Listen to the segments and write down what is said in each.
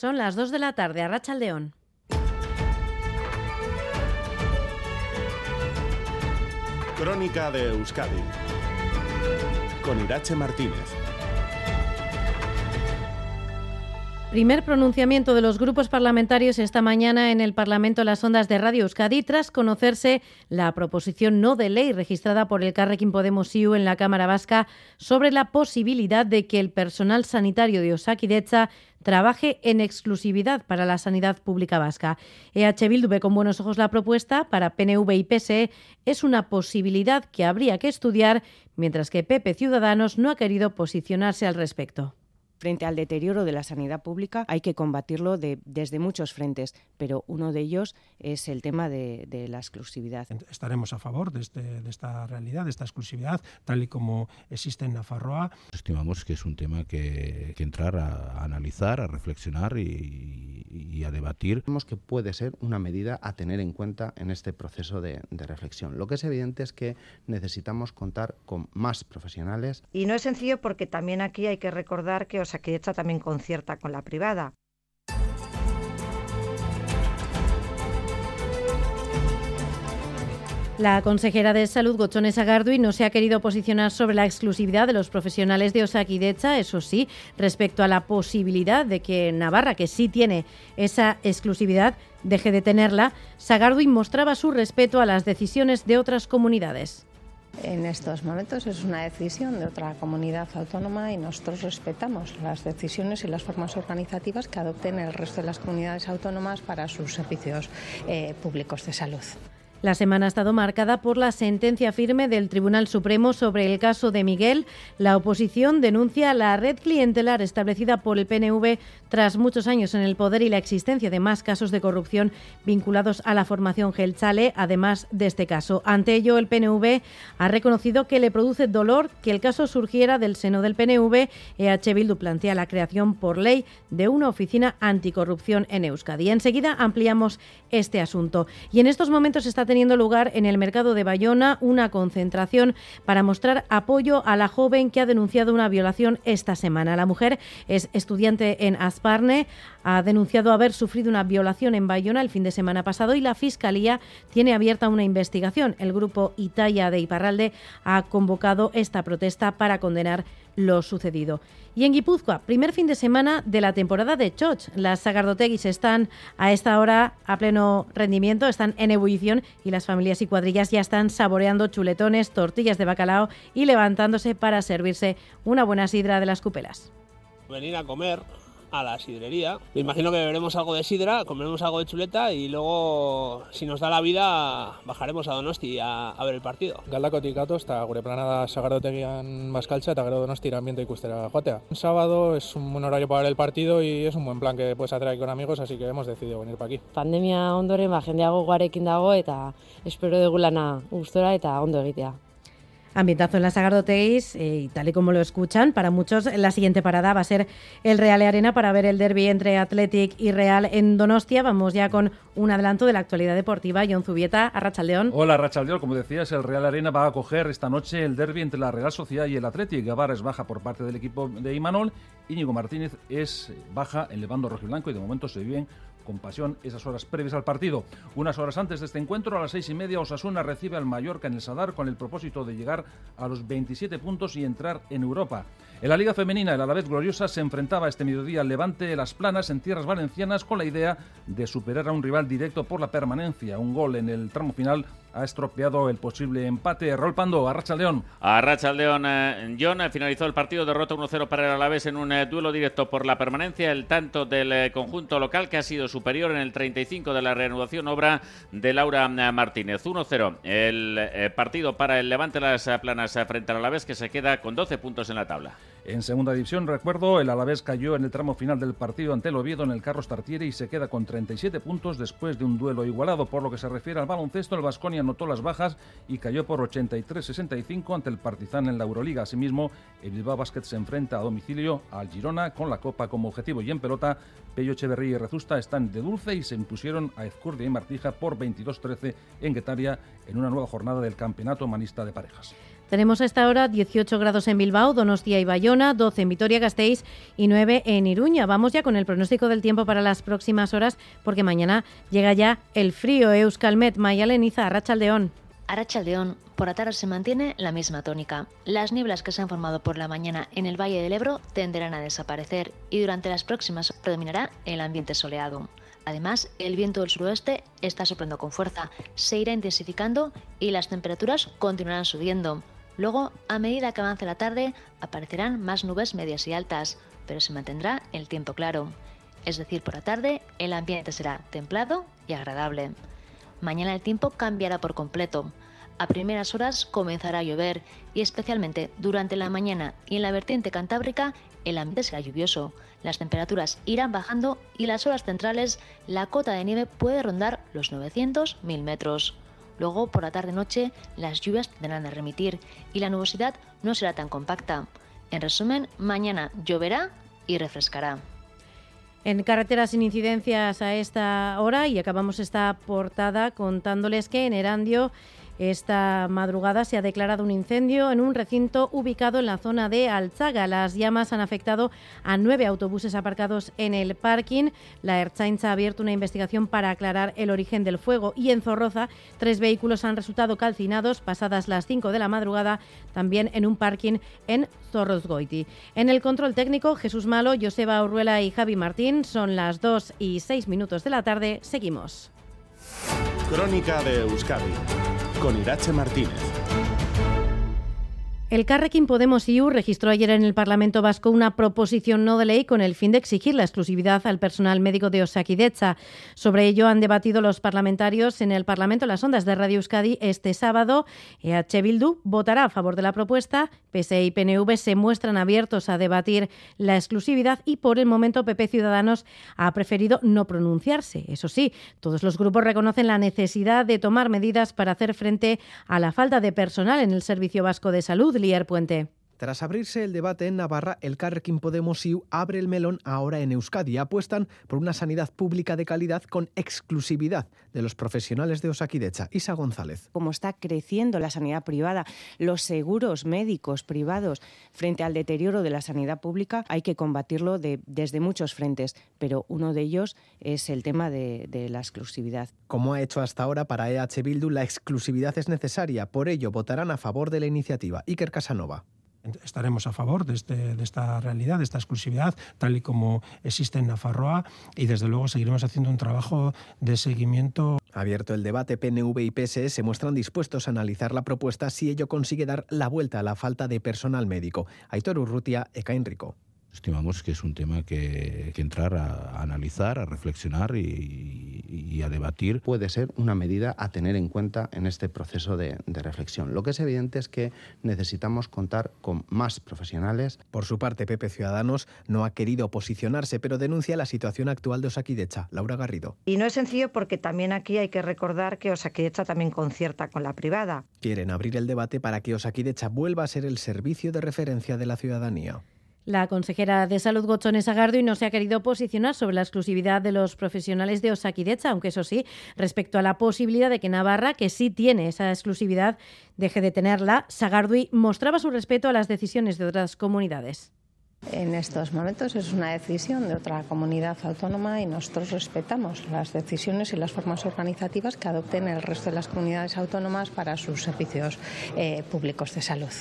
Son las 2 de la tarde a Rachaldeón. Crónica de Euskadi con Irache Martínez. Primer pronunciamiento de los grupos parlamentarios esta mañana en el Parlamento Las Ondas de Radio Euskadi tras conocerse la proposición no de ley registrada por el Carrequín Podemos IU en la Cámara Vasca sobre la posibilidad de que el personal sanitario de Osakidecha trabaje en exclusividad para la sanidad pública vasca. EH Bildu ve con buenos ojos la propuesta, para PNV y PSE es una posibilidad que habría que estudiar, mientras que PP Ciudadanos no ha querido posicionarse al respecto. Frente al deterioro de la sanidad pública hay que combatirlo de, desde muchos frentes, pero uno de ellos es el tema de, de la exclusividad. Estaremos a favor de, este, de, esta realidad, de esta exclusividad, tal y como existe en Nafarroa. Estimamos que es un tema que, que entrar a, a, analizar, a reflexionar y, y, a debatir. Creemos que puede ser una medida a tener en cuenta en este proceso de, de reflexión. Lo que es evidente es que necesitamos contar con más profesionales. Y no es sencillo porque también aquí hay que recordar que Osakidetza también concierta con la privada. La consejera de Salud, Gochones Agardui, no se ha querido posicionar sobre la exclusividad de los profesionales de Osakidecha, eso sí, respecto a la posibilidad de que Navarra, que sí tiene esa exclusividad, deje de tenerla, Sagardui mostraba su respeto a las decisiones de otras comunidades. En estos momentos es una decisión de otra comunidad autónoma y nosotros respetamos las decisiones y las formas organizativas que adopten el resto de las comunidades autónomas para sus servicios eh, públicos de salud. La semana ha estado marcada por la sentencia firme del Tribunal Supremo sobre el caso de Miguel. La oposición denuncia la red clientelar establecida por el PNV tras muchos años en el poder y la existencia de más casos de corrupción vinculados a la formación Gelchale, además de este caso. Ante ello, el PNV ha reconocido que le produce dolor que el caso surgiera del seno del PNV. EH plantea la creación por ley de una oficina anticorrupción en Euskadi. Enseguida ampliamos este asunto. Y en estos momentos está teniendo lugar en el mercado de Bayona una concentración para mostrar apoyo a la joven que ha denunciado una violación esta semana. La mujer es estudiante en Asparne, ha denunciado haber sufrido una violación en Bayona el fin de semana pasado y la Fiscalía tiene abierta una investigación. El grupo Italia de Iparralde ha convocado esta protesta para condenar lo sucedido. Y en Guipúzcoa, primer fin de semana de la temporada de Choch. Las sagardoteguis están a esta hora a pleno rendimiento, están en ebullición y las familias y cuadrillas ya están saboreando chuletones, tortillas de bacalao y levantándose para servirse una buena sidra de las cupelas. Venir a comer a la sidrería. Me imagino que beberemos algo de sidra, comeremos algo de chuleta y luego, si nos da la vida, bajaremos a Donosti a, a ver el partido. Galdakotik gatoz eta gure planada sagardotegian Baskaltza eta gero Donosti ambiente ikustera joatea. Un sábado es un buen horario para ver el partido y es un buen plan que puedes atraer con amigos, así que hemos decidido venir para aquí. Pandemia ondoren ba, jendeago guarekin dago eta espero dugu lana gustora eta ondo egitea. Ambientazo en la Sagardoteis eh, y tal y como lo escuchan, para muchos la siguiente parada va a ser el Real Arena para ver el derby entre Athletic y Real en Donostia. Vamos ya con un adelanto de la actualidad deportiva. John Zubieta, a Rachaldeón. Hola Rachaldeón, como decías, el Real Arena va a acoger esta noche el derby entre la Real Sociedad y el Athletic. Gavar es baja por parte del equipo de Imanol, Íñigo Martínez es baja en Levando Rojiblanco y de momento se viven con pasión esas horas previas al partido. Unas horas antes de este encuentro, a las seis y media, Osasuna recibe al Mallorca en el Sadar con el propósito de llegar a los 27 puntos y entrar en Europa. En la Liga Femenina, el Alavés Gloriosa se enfrentaba este mediodía al Levante Las Planas en tierras valencianas con la idea de superar a un rival directo por la permanencia. Un gol en el tramo final ha estropeado el posible empate. Rol Pando, Arracha León. Arracha León, eh, John, eh, finalizó el partido, derrota 1-0 para el Alavés en un eh, duelo directo por la permanencia. El tanto del eh, conjunto local que ha sido superior en el 35 de la reanudación, obra de Laura Martínez. 1-0 el partido para el Levante Las Planas frente al Alavés que se queda con 12 puntos en la tabla. En segunda división, recuerdo, el Alavés cayó en el tramo final del partido ante el Oviedo en el Carros Tartiere y se queda con 37 puntos después de un duelo igualado. Por lo que se refiere al baloncesto, el Vasconia anotó las bajas y cayó por 83-65 ante el Partizan en la Euroliga. Asimismo, el Bilbao Basket se enfrenta a domicilio al Girona con la Copa como objetivo. Y en pelota, Pello Echeverría y Rezusta están de dulce y se impusieron a Ezcurdia y Martija por 22-13 en Guetaria en una nueva jornada del Campeonato Manista de Parejas. Tenemos a esta hora 18 grados en Bilbao, Donostia y Bayona, 12 en Vitoria-Gasteiz y 9 en Iruña. Vamos ya con el pronóstico del tiempo para las próximas horas porque mañana llega ya el frío. Euskalmet, Mayaleniza, Arrachaldeón. Arrachaldeón, por la se mantiene la misma tónica. Las nieblas que se han formado por la mañana en el Valle del Ebro tenderán a desaparecer y durante las próximas predominará el ambiente soleado. Además, el viento del suroeste está soplando con fuerza, se irá intensificando y las temperaturas continuarán subiendo. Luego, a medida que avance la tarde, aparecerán más nubes medias y altas, pero se mantendrá el tiempo claro. Es decir, por la tarde el ambiente será templado y agradable. Mañana el tiempo cambiará por completo. A primeras horas comenzará a llover y especialmente durante la mañana y en la vertiente cantábrica el ambiente será lluvioso. Las temperaturas irán bajando y las horas centrales la cota de nieve puede rondar los 900-1000 metros. Luego, por la tarde-noche, las lluvias tendrán a remitir y la nubosidad no será tan compacta. En resumen, mañana lloverá y refrescará. En carreteras sin incidencias a esta hora y acabamos esta portada contándoles que en Erandio esta madrugada se ha declarado un incendio en un recinto ubicado en la zona de Alzaga. Las llamas han afectado a nueve autobuses aparcados en el parking. La Erchaincha ha abierto una investigación para aclarar el origen del fuego y en Zorroza tres vehículos han resultado calcinados pasadas las 5 de la madrugada también en un parking en Zorrozgoiti. En el control técnico, Jesús Malo, Joseba Urruela y Javi Martín. Son las 2 y 6 minutos de la tarde. Seguimos. Crónica de Euskadi con Irache Martínez. El Carrequín Podemos IU registró ayer en el Parlamento Vasco una proposición no de ley con el fin de exigir la exclusividad al personal médico de Osakidecha. Sobre ello han debatido los parlamentarios en el Parlamento las ondas de Radio Euskadi este sábado. EH Bildu votará a favor de la propuesta. PSE y PNV se muestran abiertos a debatir la exclusividad y por el momento PP Ciudadanos ha preferido no pronunciarse. Eso sí, todos los grupos reconocen la necesidad de tomar medidas para hacer frente a la falta de personal en el Servicio Vasco de Salud Lier Puente. Tras abrirse el debate en Navarra, el Carrequín Podemos IU abre el melón ahora en Euskadi. Apuestan por una sanidad pública de calidad con exclusividad de los profesionales de Osakidecha. Isa González. Como está creciendo la sanidad privada, los seguros médicos privados frente al deterioro de la sanidad pública, hay que combatirlo de, desde muchos frentes, pero uno de ellos es el tema de, de la exclusividad. Como ha hecho hasta ahora para EH Bildu, la exclusividad es necesaria. Por ello, votarán a favor de la iniciativa. Iker Casanova estaremos a favor de, este, de, esta realidad, de esta exclusividad, tal y como existe en Nafarroa, y desde luego seguiremos haciendo un trabajo de seguimiento. Abierto el debate, PNV y PSE se muestran dispuestos a analizar la propuesta si ello consigue dar la vuelta a la falta de personal médico. Aitor Urrutia, Eka Enrico. Estimamos que es un tema que, que entrar a, a, analizar, a reflexionar y, y, a debatir. Puede ser una medida a tener en cuenta en este proceso de, de, reflexión. Lo que es evidente es que necesitamos contar con más profesionales. Por su parte, Pepe Ciudadanos no ha querido posicionarse, pero denuncia la situación actual de Osakidecha. Laura Garrido. Y no es sencillo porque también aquí hay que recordar que Osakidecha también concierta con la privada. Quieren abrir el debate para que Osakidecha vuelva a ser el servicio de referencia de la ciudadanía. La consejera de Salud, Gochones Agardo, y no se ha querido posicionar sobre la exclusividad de los profesionales de Osakidecha, aunque eso sí, respecto a la posibilidad de que Navarra, que sí tiene esa exclusividad, deje de tenerla, Sagardui mostraba su respeto a las decisiones de otras comunidades. En estos momentos es una decisión de otra comunidad autónoma y nosotros respetamos las decisiones y las formas organizativas que adopten el resto de las comunidades autónomas para sus servicios eh, públicos de salud.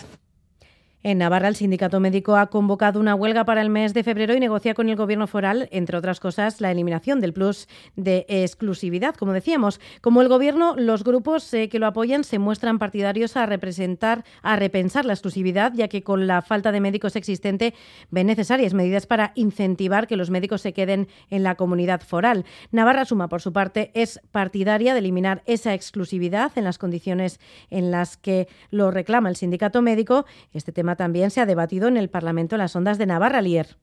En Navarra, el sindicato médico ha convocado una huelga para el mes de febrero y negocia con el gobierno foral, entre otras cosas, la eliminación del plus de exclusividad, como decíamos. Como el gobierno, los grupos eh, que lo apoyan se muestran partidarios a representar, a repensar la exclusividad, ya que con la falta de médicos existente ven necesarias medidas para incentivar que los médicos se queden en la comunidad foral. Navarra Suma, por su parte, es partidaria de eliminar esa exclusividad en las condiciones en las que lo reclama el sindicato médico. Este tema también se ha debatido en el Parlamento en las ondas de Navarra Lier.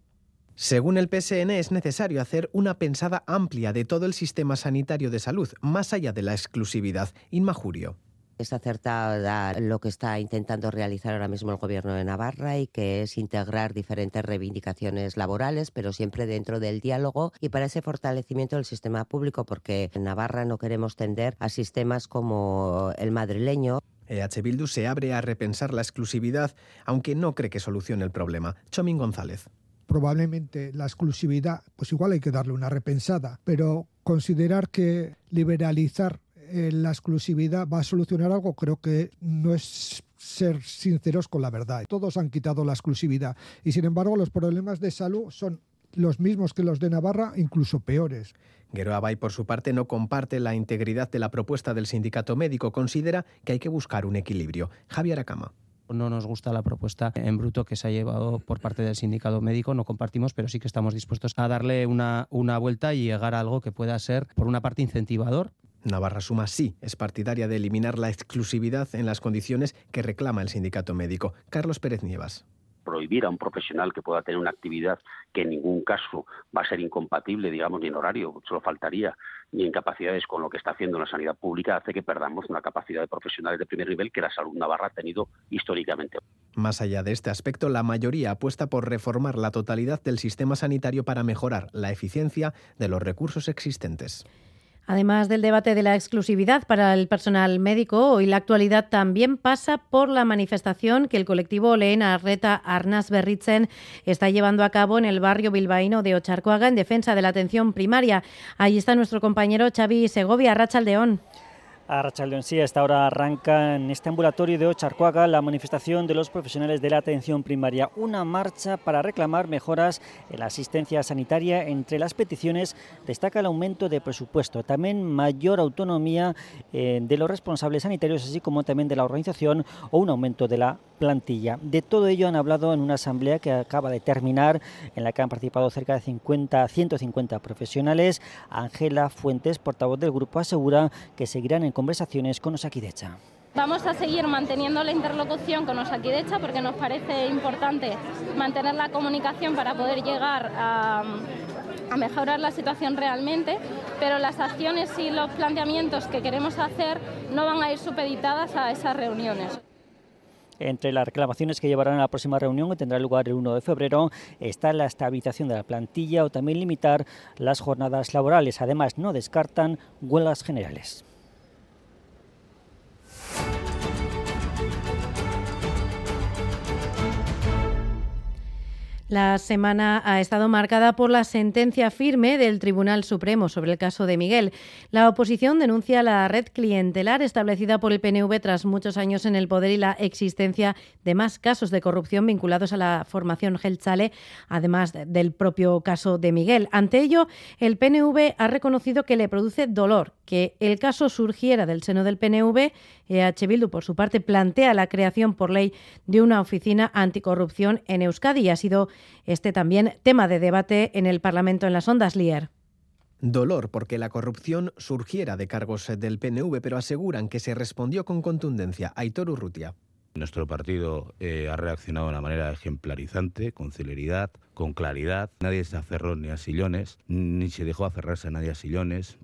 Según el PSN, es necesario hacer una pensada amplia de todo el sistema sanitario de salud, más allá de la exclusividad. Inmajurio. Es acertada lo que está intentando realizar ahora mismo el Gobierno de Navarra y que es integrar diferentes reivindicaciones laborales, pero siempre dentro del diálogo y para ese fortalecimiento del sistema público, porque en Navarra no queremos tender a sistemas como el madrileño. EH Bildu se abre a repensar la exclusividad, aunque no cree que solucione el problema. Chomín González probablemente la exclusividad, pues igual hay que darle una repensada, pero considerar que liberalizar eh, la exclusividad va a solucionar algo creo que no es ser sinceros con la verdad. Todos han quitado la exclusividad y sin embargo los problemas de salud son los mismos que los de Navarra, incluso peores. Guero Abay, por su parte, no comparte la integridad de la propuesta del sindicato médico. Considera que hay que buscar un equilibrio. Javier Acama. No nos gusta la propuesta en bruto que se ha llevado por parte del sindicato médico, no compartimos, pero sí que estamos dispuestos a darle una, una vuelta y llegar a algo que pueda ser, por una parte, incentivador, Navarra Suma sí es partidaria de eliminar la exclusividad en las condiciones que reclama el sindicato médico. Carlos Pérez Nievas prohibir a un profesional que pueda tener una actividad que en ningún caso va a ser incompatible, digamos, ni en horario, solo faltaría, ni en capacidades con lo que está haciendo la sanidad pública, hace que perdamos una capacidad de profesionales de primer nivel que la salud navarra ha tenido históricamente. Más allá de este aspecto, la mayoría apuesta por reformar la totalidad del sistema sanitario para mejorar la eficiencia de los recursos existentes. Además del debate de la exclusividad para el personal médico, hoy la actualidad también pasa por la manifestación que el colectivo Lehena Arreta Arnas Berritzen está llevando a cabo en el barrio bilbaíno de Ocharcoaga en defensa de la atención primaria. Ahí está nuestro compañero Xavi Segovia, Rachaldeón. A Rachaldeón, sí, esta hora arranca en este ambulatorio de Ocharcoaga la manifestación de los profesionales de la atención primaria. Una marcha para reclamar mejoras en la asistencia sanitaria. Entre las peticiones destaca el aumento de presupuesto, también mayor autonomía eh, de los responsables sanitarios, así como también de la organización o un aumento de la plantilla. De todo ello han hablado en una asamblea que acaba de terminar, en la que han participado cerca de 50, 150 profesionales. Ángela Fuentes, portavoz del grupo, asegura que seguirán en conversaciones con Osakidecha. Vamos a seguir manteniendo la interlocución con Osakidecha porque nos parece importante mantener la comunicación para poder llegar a, a mejorar la situación realmente, pero las acciones y los planteamientos que queremos hacer no van a ir supeditadas a esas reuniones. Entre las reclamaciones que llevarán a la próxima reunión, que tendrá lugar el 1 de febrero, está la estabilización de la plantilla o también limitar las jornadas laborales. Además, no descartan huelgas generales. La semana ha estado marcada por la sentencia firme del Tribunal Supremo sobre el caso de Miguel. La oposición denuncia la red clientelar establecida por el PNV tras muchos años en el poder y la existencia de más casos de corrupción vinculados a la formación Gelchale, además del propio caso de Miguel. Ante ello, el PNV ha reconocido que le produce dolor que el caso surgiera del seno del PNV. EH Bildu, por su parte, plantea la creación por ley de una oficina anticorrupción en Euskadi y ha sido este también tema de debate en el Parlamento en las ondas Lier. Dolor porque la corrupción surgiera de cargos del PNV, pero aseguran que se respondió con contundencia. Aitor Urrutia. Nuestro partido eh, ha reaccionado de una manera ejemplarizante, con celeridad, con claridad. Nadie se aferró ni a sillones, ni se dejó aferrarse a nadie a sillones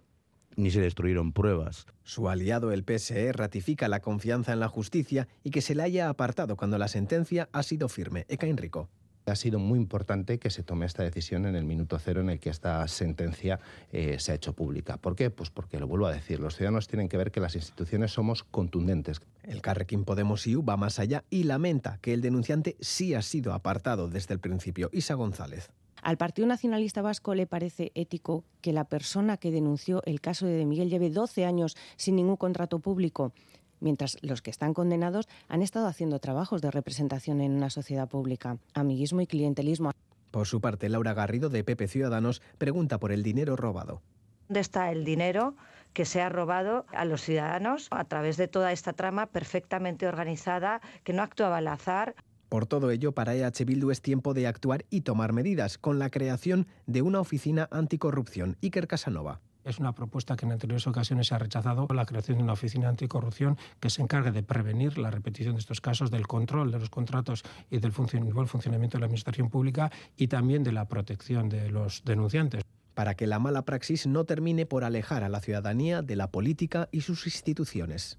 ni se destruyeron pruebas. Su aliado, el PSE, ratifica la confianza en la justicia y que se le haya apartado cuando la sentencia ha sido firme. Eka Enrico. Ha sido muy importante que se tome esta decisión en el minuto cero en el que esta sentencia eh, se ha hecho pública. ¿Por qué? Pues porque, lo vuelvo a decir, los ciudadanos tienen que ver que las instituciones somos contundentes. El Carrequín Podemos IU va más allá y lamenta que el denunciante sí ha sido apartado desde el principio. Isa González. ¿Al Partido Nacionalista Vasco le parece ético que la persona que denunció el caso de Miguel lleve 12 años sin ningún contrato público? mientras los que están condenados han estado haciendo trabajos de representación en una sociedad pública, amiguismo y clientelismo. Por su parte, Laura Garrido, de PP Ciudadanos, pregunta por el dinero robado. ¿Dónde está el dinero que se ha robado a los ciudadanos a través de toda esta trama perfectamente organizada que no actuaba al azar? Por todo ello, para EH Bildu es tiempo de actuar y tomar medidas, con la creación de una oficina anticorrupción. Iker Casanova. Es una propuesta que en anteriores ocasiones se ha rechazado, la creación de una oficina anticorrupción que se encargue de prevenir la repetición de estos casos, del control de los contratos y del buen funcionamiento de la administración pública y también de la protección de los denunciantes. Para que la mala praxis no termine por alejar a la ciudadanía de la política y sus instituciones.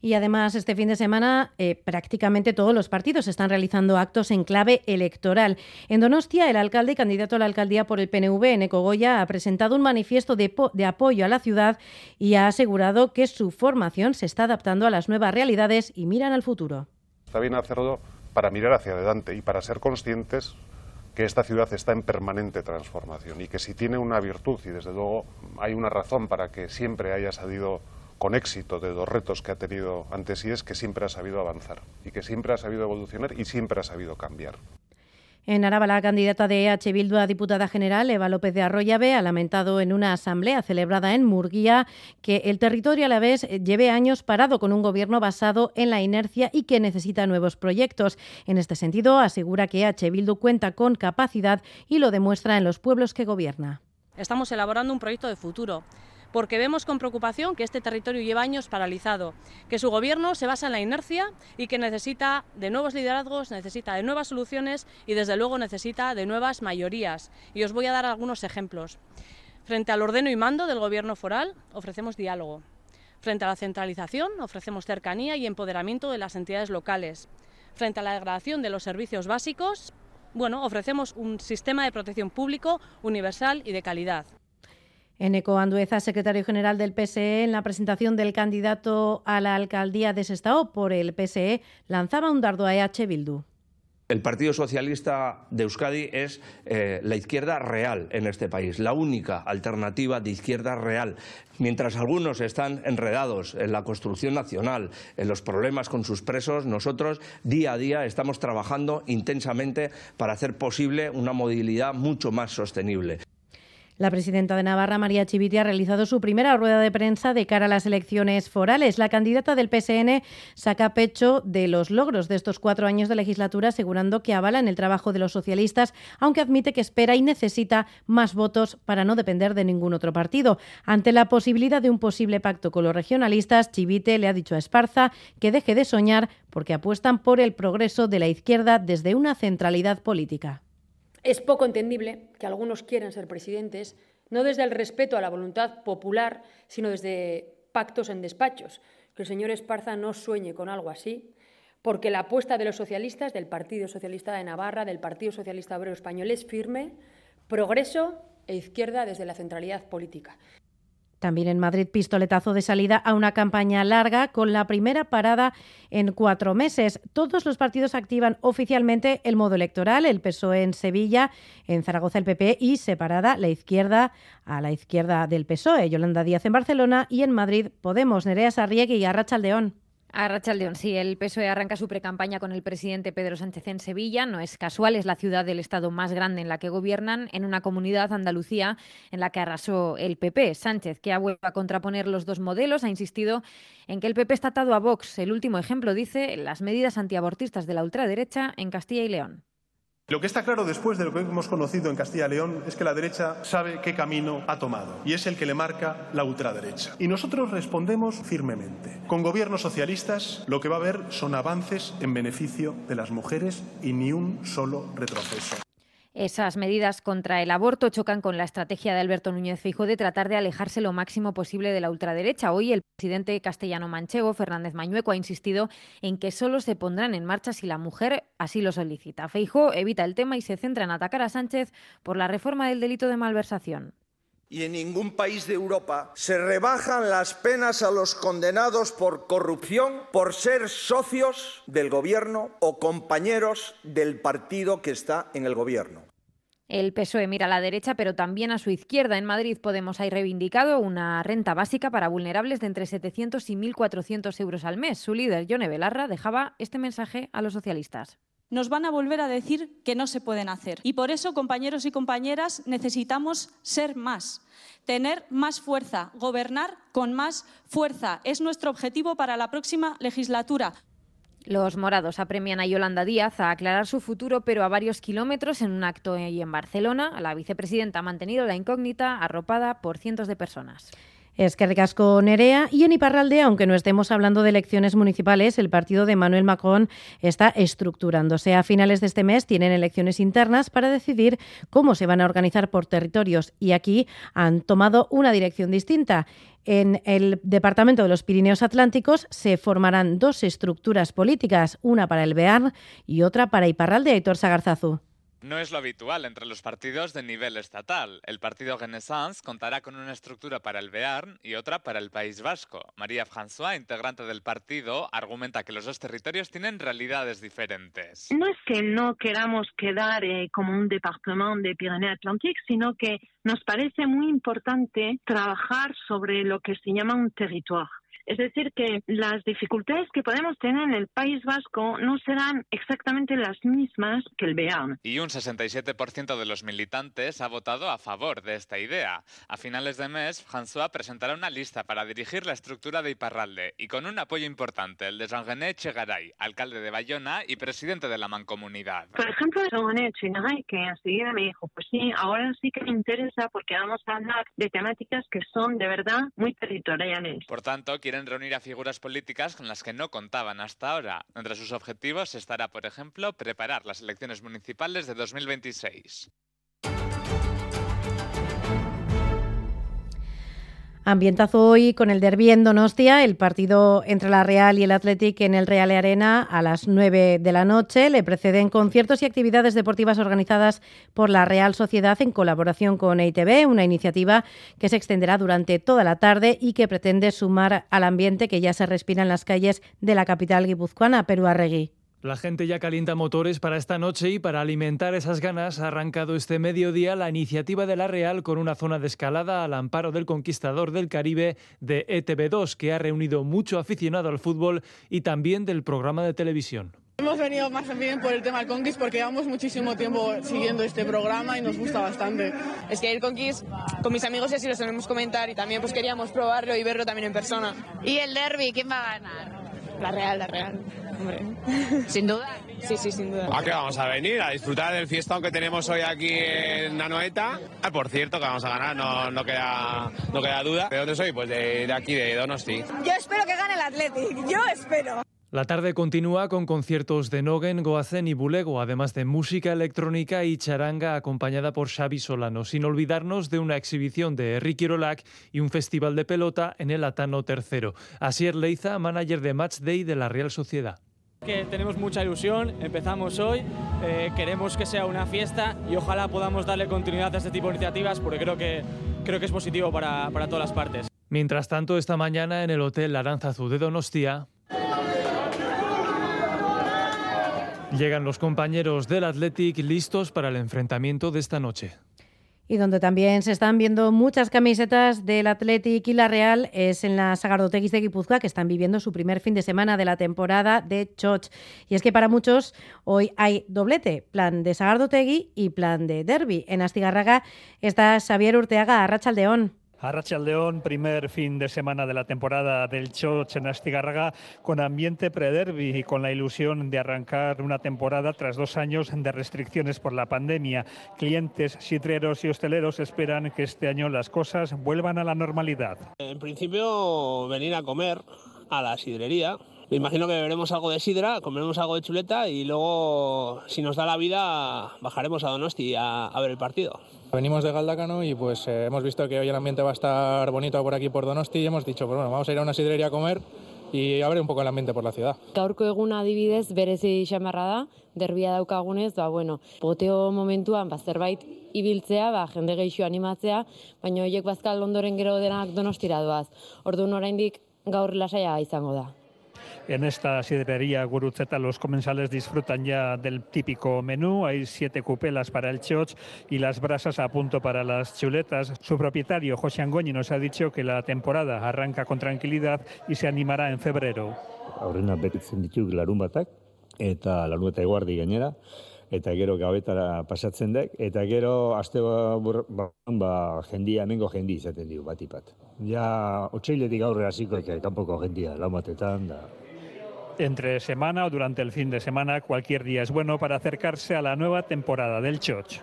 Y además, este fin de semana eh, prácticamente todos los partidos están realizando actos en clave electoral. En Donostia, el alcalde y candidato a la alcaldía por el PNV, Eneco Goya, ha presentado un manifiesto de, de apoyo a la ciudad y ha asegurado que su formación se está adaptando a las nuevas realidades y miran al futuro. Está bien hacerlo para mirar hacia adelante y para ser conscientes que esta ciudad está en permanente transformación y que si tiene una virtud, y desde luego hay una razón para que siempre haya salido con éxito de los retos que ha tenido antes y es que siempre ha sabido avanzar y que siempre ha sabido evolucionar y siempre ha sabido cambiar. En Araba, la candidata de EH Bildu a diputada general, Eva López de Arroyave, ha lamentado en una asamblea celebrada en Murguía que el territorio a la vez lleve años parado con un gobierno basado en la inercia y que necesita nuevos proyectos. En este sentido, asegura que EH Bildu cuenta con capacidad y lo demuestra en los pueblos que gobierna. Estamos elaborando un proyecto de futuro porque vemos con preocupación que este territorio lleva años paralizado, que su gobierno se basa en la inercia y que necesita de nuevos liderazgos, necesita de nuevas soluciones y desde luego necesita de nuevas mayorías. Y os voy a dar algunos ejemplos. Frente al ordeno y mando del gobierno foral ofrecemos diálogo. Frente a la centralización ofrecemos cercanía y empoderamiento de las entidades locales. Frente a la degradación de los servicios básicos, bueno, ofrecemos un sistema de protección público universal y de calidad. Eneco Andueza, secretario general del PSE, en la presentación del candidato a la alcaldía de Sestao por el PSE, lanzaba un dardo a EH Bildu. El Partido Socialista de Euskadi es eh, la izquierda real en este país, la única alternativa de izquierda real. Mientras algunos están enredados en la construcción nacional, en los problemas con sus presos, nosotros día a día estamos trabajando intensamente para hacer posible una movilidad mucho más sostenible. La presidenta de Navarra, María Chiviti, ha realizado su primera rueda de prensa de cara a las elecciones forales. La candidata del PSN saca pecho de los logros de estos cuatro años de legislatura, asegurando que avalan el trabajo de los socialistas, aunque admite que espera y necesita más votos para no depender de ningún otro partido. Ante la posibilidad de un posible pacto con los regionalistas, Chivite le ha dicho a Esparza que deje de soñar porque apuestan por el progreso de la izquierda desde una centralidad política. Es poco entendible que algunos quieran ser presidentes no desde el respeto a la voluntad popular, sino desde pactos en despachos. Que el señor Esparza no sueñe con algo así, porque la apuesta de los socialistas, del Partido Socialista de Navarra, del Partido Socialista Obrero Español, es firme, progreso e izquierda desde la centralidad política. También en Madrid, pistoletazo de salida a una campaña larga con la primera parada en cuatro meses. Todos los partidos activan oficialmente el modo electoral, el PSOE en Sevilla, en Zaragoza el PP y separada la izquierda a la izquierda del PSOE, Yolanda Díaz en Barcelona y en Madrid Podemos, Nerea Sarriegui y Arracha Aldeón. A León, sí, el PSOE arranca su precampaña con el presidente Pedro Sánchez en Sevilla. No es casual, es la ciudad del Estado más grande en la que gobiernan, en una comunidad, Andalucía, en la que arrasó el PP. Sánchez, que ha vuelto a contraponer los dos modelos, ha insistido en que el PP está atado a Vox. El último ejemplo, dice, las medidas antiabortistas de la ultraderecha en Castilla y León. Lo que está claro después de lo que hemos conocido en Castilla y León es que la derecha sabe qué camino ha tomado y es el que le marca la ultraderecha. Y nosotros respondemos firmemente. Con gobiernos socialistas lo que va a haber son avances en beneficio de las mujeres y ni un solo retroceso. Esas medidas contra el aborto chocan con la estrategia de Alberto Núñez Fijo de tratar de alejarse lo máximo posible de la ultraderecha. Hoy el presidente castellano manchego, Fernández Mañueco, ha insistido en que solo se pondrán en marcha si la mujer así lo solicita. Feijo evita el tema y se centra en atacar a Sánchez por la reforma del delito de malversación y en ningún país de Europa se rebajan las penas a los condenados por corrupción por ser socios del gobierno o compañeros del partido que está en el gobierno. El PSOE mira a la derecha, pero también a su izquierda. En Madrid Podemos ha reivindicado una renta básica para vulnerables de entre 700 y 1.400 euros al mes. Su líder, Yone Belarra, dejaba este mensaje a los socialistas nos van a volver a decir que no se pueden hacer. Y por eso, compañeros y compañeras, necesitamos ser más, tener más fuerza, gobernar con más fuerza. Es nuestro objetivo para la próxima legislatura. Los morados apremian a Yolanda Díaz a aclarar su futuro, pero a varios kilómetros en un acto ahí en Barcelona. La vicepresidenta ha mantenido la incógnita arropada por cientos de personas. Es que recasco Nerea y en Iparralde, aunque no estemos hablando de elecciones municipales, el partido de Manuel Macron está estructurándose. A finales de este mes tienen elecciones internas para decidir cómo se van a organizar por territorios y aquí han tomado una dirección distinta. En el departamento de los Pirineos Atlánticos se formarán dos estructuras políticas, una para el Bearn y otra para Iparralde, Aitor Sagarzazu. No es lo habitual entre los partidos de nivel estatal. El partido Renaissance contará con una estructura para el Bearn y otra para el País Vasco. María François, integrante del partido, argumenta que los dos territorios tienen realidades diferentes. No es que no queramos quedar eh, como un departamento de Pyrénées Atlantique, sino que nos parece muy importante trabajar sobre lo que se llama un territorio. Es decir, que las dificultades que podemos tener en el País Vasco no serán exactamente las mismas que el Bearn. Y un 67% de los militantes ha votado a favor de esta idea. A finales de mes, François presentará una lista para dirigir la estructura de Iparralde y con un apoyo importante, el de Jean-René Chegaray, alcalde de Bayona y presidente de la Mancomunidad. Por ejemplo, Jean-René Chegaray, que enseguida me dijo, pues sí, ahora sí que me interesa porque vamos a hablar de temáticas que son de verdad muy territoriales. Por tanto, quieren reunir a figuras políticas con las que no contaban hasta ahora. Entre sus objetivos estará, por ejemplo, preparar las elecciones municipales de 2026. Ambientazo hoy con el derbi en Donostia, el partido entre la Real y el Athletic en el Real Arena a las 9 de la noche. Le preceden conciertos y actividades deportivas organizadas por la Real Sociedad en colaboración con EITB, una iniciativa que se extenderá durante toda la tarde y que pretende sumar al ambiente que ya se respira en las calles de la capital guipuzcoana, Perú Arregui. La gente ya calienta motores para esta noche y para alimentar esas ganas ha arrancado este mediodía la iniciativa de la Real con una zona de escalada al amparo del conquistador del Caribe de ETV2 que ha reunido mucho aficionado al fútbol y también del programa de televisión. Hemos venido más bien por el tema del Conquist porque llevamos muchísimo tiempo siguiendo este programa y nos gusta bastante. Es que el Conquist con mis amigos y así lo solemos comentar y también pues queríamos probarlo y verlo también en persona. ¿Y el derby quién va a ganar? La Real, la Real. Hombre. Sin duda. Sí, sí, sin duda. ¿A qué vamos a venir? A disfrutar del fiestón que tenemos hoy aquí en Nanoeta. Ah, por cierto, que vamos a ganar, no, no, queda, no queda duda. ¿De dónde soy? Pues de, de aquí, de Donosti. Yo espero que gane el Athletic. Yo espero. La tarde continúa con conciertos de Nogen, Goazen y Bulego, además de música electrónica y charanga acompañada por Xavi Solano, sin olvidarnos de una exhibición de Ricky Rolac y un festival de pelota en el Atano III. Asier Leiza, manager de Match Day de la Real Sociedad. Que tenemos mucha ilusión, empezamos hoy, eh, queremos que sea una fiesta y ojalá podamos darle continuidad a este tipo de iniciativas porque creo que, creo que es positivo para, para todas las partes. Mientras tanto, esta mañana en el Hotel Aranzazu de Donostia, Llegan los compañeros del Athletic listos para el enfrentamiento de esta noche. Y donde también se están viendo muchas camisetas del Athletic y la Real es en la Sagardoteguis de Guipúzcoa, que están viviendo su primer fin de semana de la temporada de Choch. Y es que para muchos hoy hay doblete, plan de Sagardotegui y plan de Derby. En Astigarraga está Xavier Urteaga, Arrachaldeón. León, primer fin de semana de la temporada del Choch en Astigarraga, con ambiente prederby y con la ilusión de arrancar una temporada tras dos años de restricciones por la pandemia. Clientes, sitreros y hosteleros esperan que este año las cosas vuelvan a la normalidad. En principio, venir a comer a la sidrería. Me imagino que beberemos algo de sidra, comeremos algo de chuleta y luego, si nos da la vida, bajaremos a Donosti a, a ver el partido. Venimos de Galdacano y pues eh, hemos visto que hoy el ambiente va a estar bonito por aquí por Donosti y hemos dicho, pues bueno, vamos a ir a una sidrería a comer y a ver un poco el ambiente por la ciudad. Gaurko eguna adibidez berezi xamarra da, derbia daukagunez, ba, bueno, poteo momentuan ba, zerbait ibiltzea, ba, jende gehiago animatzea, baina horiek bazkal ondoren gero denak donostira doaz. Orduan oraindik gaur lasaia izango da. En esta sidrería Gurutzeta los comensales disfrutan ya del típico menú. Hay siete cupelas para el choch y las brasas a punto para las chuletas. Su propietario, José Angoñi, nos ha dicho que la temporada arranca con tranquilidad y se animará en febrero. Aurrena betetzen dituk larun batak, eta larun eta eguardi gainera, eta gero gabetara pasatzen dek, eta gero aste ba, ba, ba jendia, hemengo jendi izaten digu batipat. Ja, otsailetik aurre hasiko kanpoko jendia, lau batetan, da, entre semana o durante el fin de semana, cualquier día es bueno para acercarse a la nueva temporada del Choch.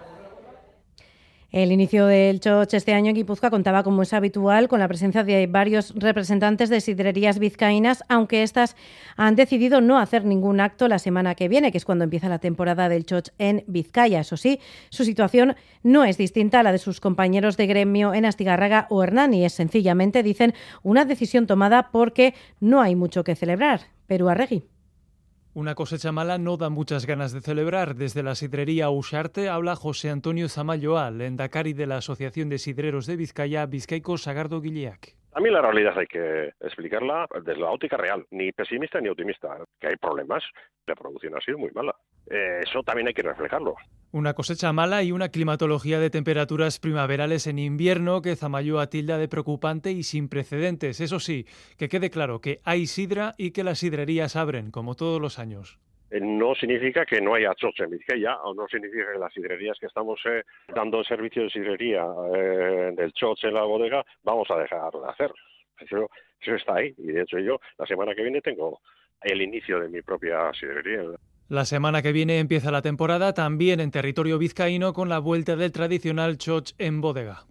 El inicio del Choch este año en Guipúzcoa contaba, como es habitual, con la presencia de varios representantes de sidrerías vizcaínas, aunque estas han decidido no hacer ningún acto la semana que viene, que es cuando empieza la temporada del Choch en Vizcaya. Eso sí, su situación no es distinta a la de sus compañeros de gremio en Astigarraga o Hernani. Es sencillamente, dicen, una decisión tomada porque no hay mucho que celebrar. Perú Arregui. Una cosecha mala no da muchas ganas de celebrar. Desde la sidrería Usharte habla José Antonio Zamayoa, lendakari de la Asociación de Sidreros de Vizcaya, Vizcaico Sagardo Guiliac. A mí la realidad hay que explicarla desde la óptica real, ni pesimista ni optimista, que hay problemas. La producción ha sido muy mala. Eh, eso también hay que reflejarlo. Una cosecha mala y una climatología de temperaturas primaverales en invierno que Zamayoa tilda de preocupante y sin precedentes. Eso sí, que quede claro que hay sidra y que las sidrerías abren, como todos los años. Eh, no significa que no haya choche en Vizcaya, o no significa que las sidrerías que estamos eh, dando el servicio de sidrería eh, del choche en la bodega vamos a dejar de hacer. Eso, eso está ahí, y de hecho yo la semana que viene tengo el inicio de mi propia sidrería. La semana que viene empieza la temporada también en territorio vizcaíno con la vuelta del tradicional choch en bodega.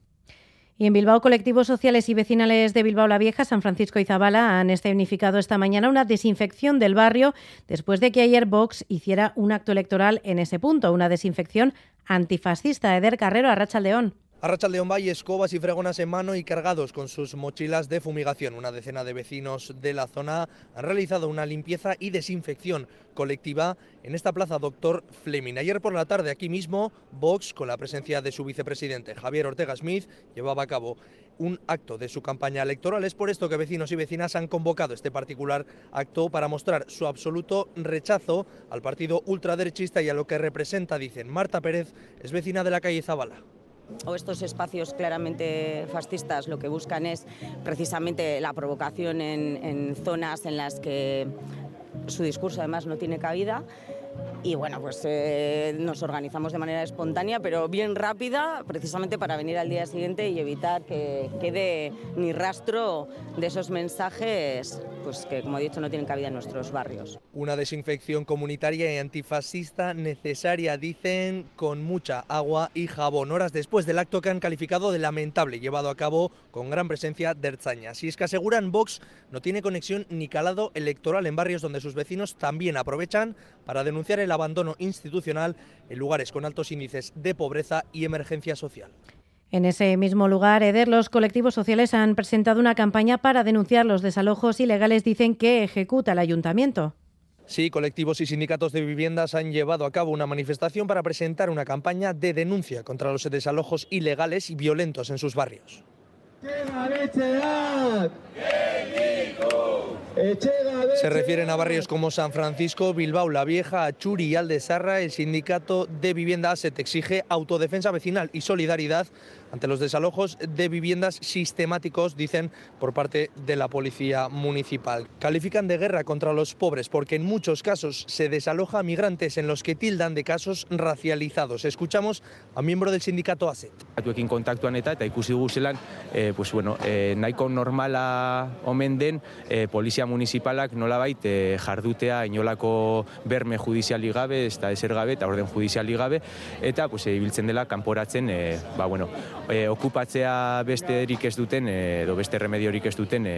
Y en Bilbao, colectivos sociales y vecinales de Bilbao la Vieja, San Francisco y Zabala han escenificado esta mañana una desinfección del barrio después de que ayer Vox hiciera un acto electoral en ese punto, una desinfección antifascista. Eder Carrero, Arracha León. Arrachaldeón Valle, escobas y fregonas en mano y cargados con sus mochilas de fumigación. Una decena de vecinos de la zona han realizado una limpieza y desinfección colectiva en esta plaza Doctor Fleming. Ayer por la tarde aquí mismo, Vox, con la presencia de su vicepresidente Javier Ortega Smith, llevaba a cabo un acto de su campaña electoral. Es por esto que vecinos y vecinas han convocado este particular acto para mostrar su absoluto rechazo al partido ultraderechista y a lo que representa, dicen. Marta Pérez es vecina de la calle Zabala o estos espacios claramente fascistas lo que buscan es precisamente la provocación en, en, zonas en las que su discurso además no tiene cabida y bueno, pues eh, nos organizamos de manera espontánea, pero bien rápida, precisamente para venir al día siguiente y evitar que quede ni rastro de esos mensajes pues que, como he dicho, no tienen cabida en nuestros barrios. Una desinfección comunitaria y antifascista necesaria, dicen, con mucha agua y jabón. Horas después del acto que han calificado de lamentable, llevado a cabo con gran presencia de Erzaña. Si es que aseguran, Vox no tiene conexión ni calado electoral en barrios donde sus vecinos también aprovechan para denunciar el abandono institucional en lugares con altos índices de pobreza y emergencia social. En ese mismo lugar, Eder, los colectivos sociales han presentado una campaña para denunciar los desalojos ilegales, dicen que ejecuta el ayuntamiento. Sí, colectivos y sindicatos de viviendas han llevado a cabo una manifestación para presentar una campaña de denuncia contra los desalojos ilegales y violentos en sus barrios. Se refieren a barrios como San Francisco, Bilbao la Vieja, Achuri y Aldesarra. El sindicato de vivienda ASET exige autodefensa vecinal y solidaridad ante los desalojos de viviendas sistemáticos, dicen, por parte de la policía municipal. Califican de guerra contra los pobres porque en muchos casos se desaloja a migrantes en los que tildan de casos racializados. Escuchamos a miembro del sindicato ASET. Atuekin kontaktuan eta eta ikusi guzelan, eh, pues bueno, eh, nahiko normala omen den eh, polizia municipalak nolabait eh, jardutea inolako berme judiziali gabe, ez da eser gabe, eta orden judiziali gabe, eta pues, ibiltzen dela kanporatzen, eh, ba, bueno, e, okupatzea besterik ez duten e, edo beste remediorik ez duten e,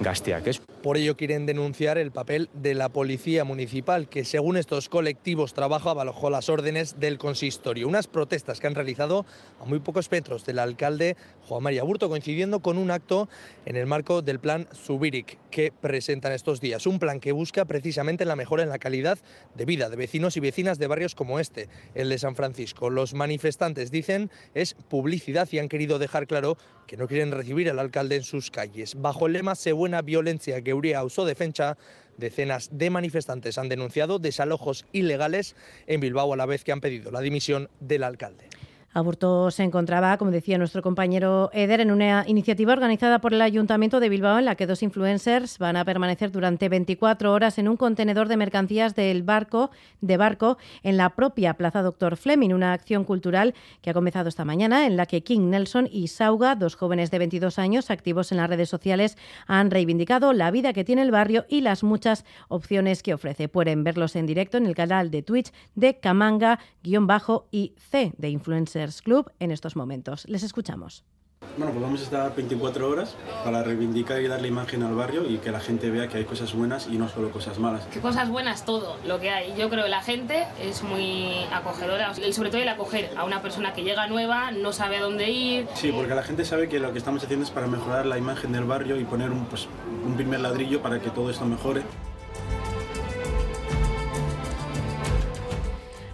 gazteak. Ez? Por ello quieren denunciar el papel de la policía municipal, que según estos colectivos trabaja bajo las órdenes del consistorio. Unas protestas que han realizado a muy pocos metros del alcalde Juan María Burto, coincidiendo con un acto en el marco del plan Subiric que presentan estos días. Un plan que busca precisamente la mejora en la calidad de vida de vecinos y vecinas de barrios como este, el de San Francisco. Los manifestantes dicen es publicidad y han querido dejar claro que no quieren recibir al alcalde en sus calles. Bajo el lema Se buena violencia que Uría usó defensa, decenas de manifestantes han denunciado desalojos ilegales en Bilbao a la vez que han pedido la dimisión del alcalde. Aburto se encontraba, como decía nuestro compañero Eder, en una iniciativa organizada por el Ayuntamiento de Bilbao en la que dos influencers van a permanecer durante 24 horas en un contenedor de mercancías del barco de barco en la propia Plaza Doctor Fleming, una acción cultural que ha comenzado esta mañana en la que King Nelson y Sauga, dos jóvenes de 22 años activos en las redes sociales, han reivindicado la vida que tiene el barrio y las muchas opciones que ofrece. Pueden verlos en directo en el canal de Twitch de Camanga-y C de Influencer Club en estos momentos. Les escuchamos. Bueno, pues vamos a estar 24 horas para reivindicar y darle imagen al barrio y que la gente vea que hay cosas buenas y no solo cosas malas. Que cosas buenas todo lo que hay. Yo creo que la gente es muy acogedora y sobre todo el acoger a una persona que llega nueva, no sabe a dónde ir. Sí, porque la gente sabe que lo que estamos haciendo es para mejorar la imagen del barrio y poner un, pues, un primer ladrillo para que todo esto mejore.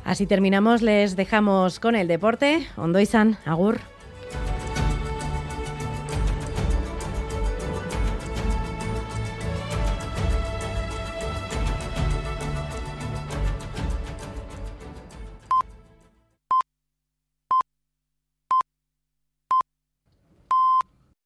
Así terminamos, les dejamos con el deporte. Ondoizan, Agur.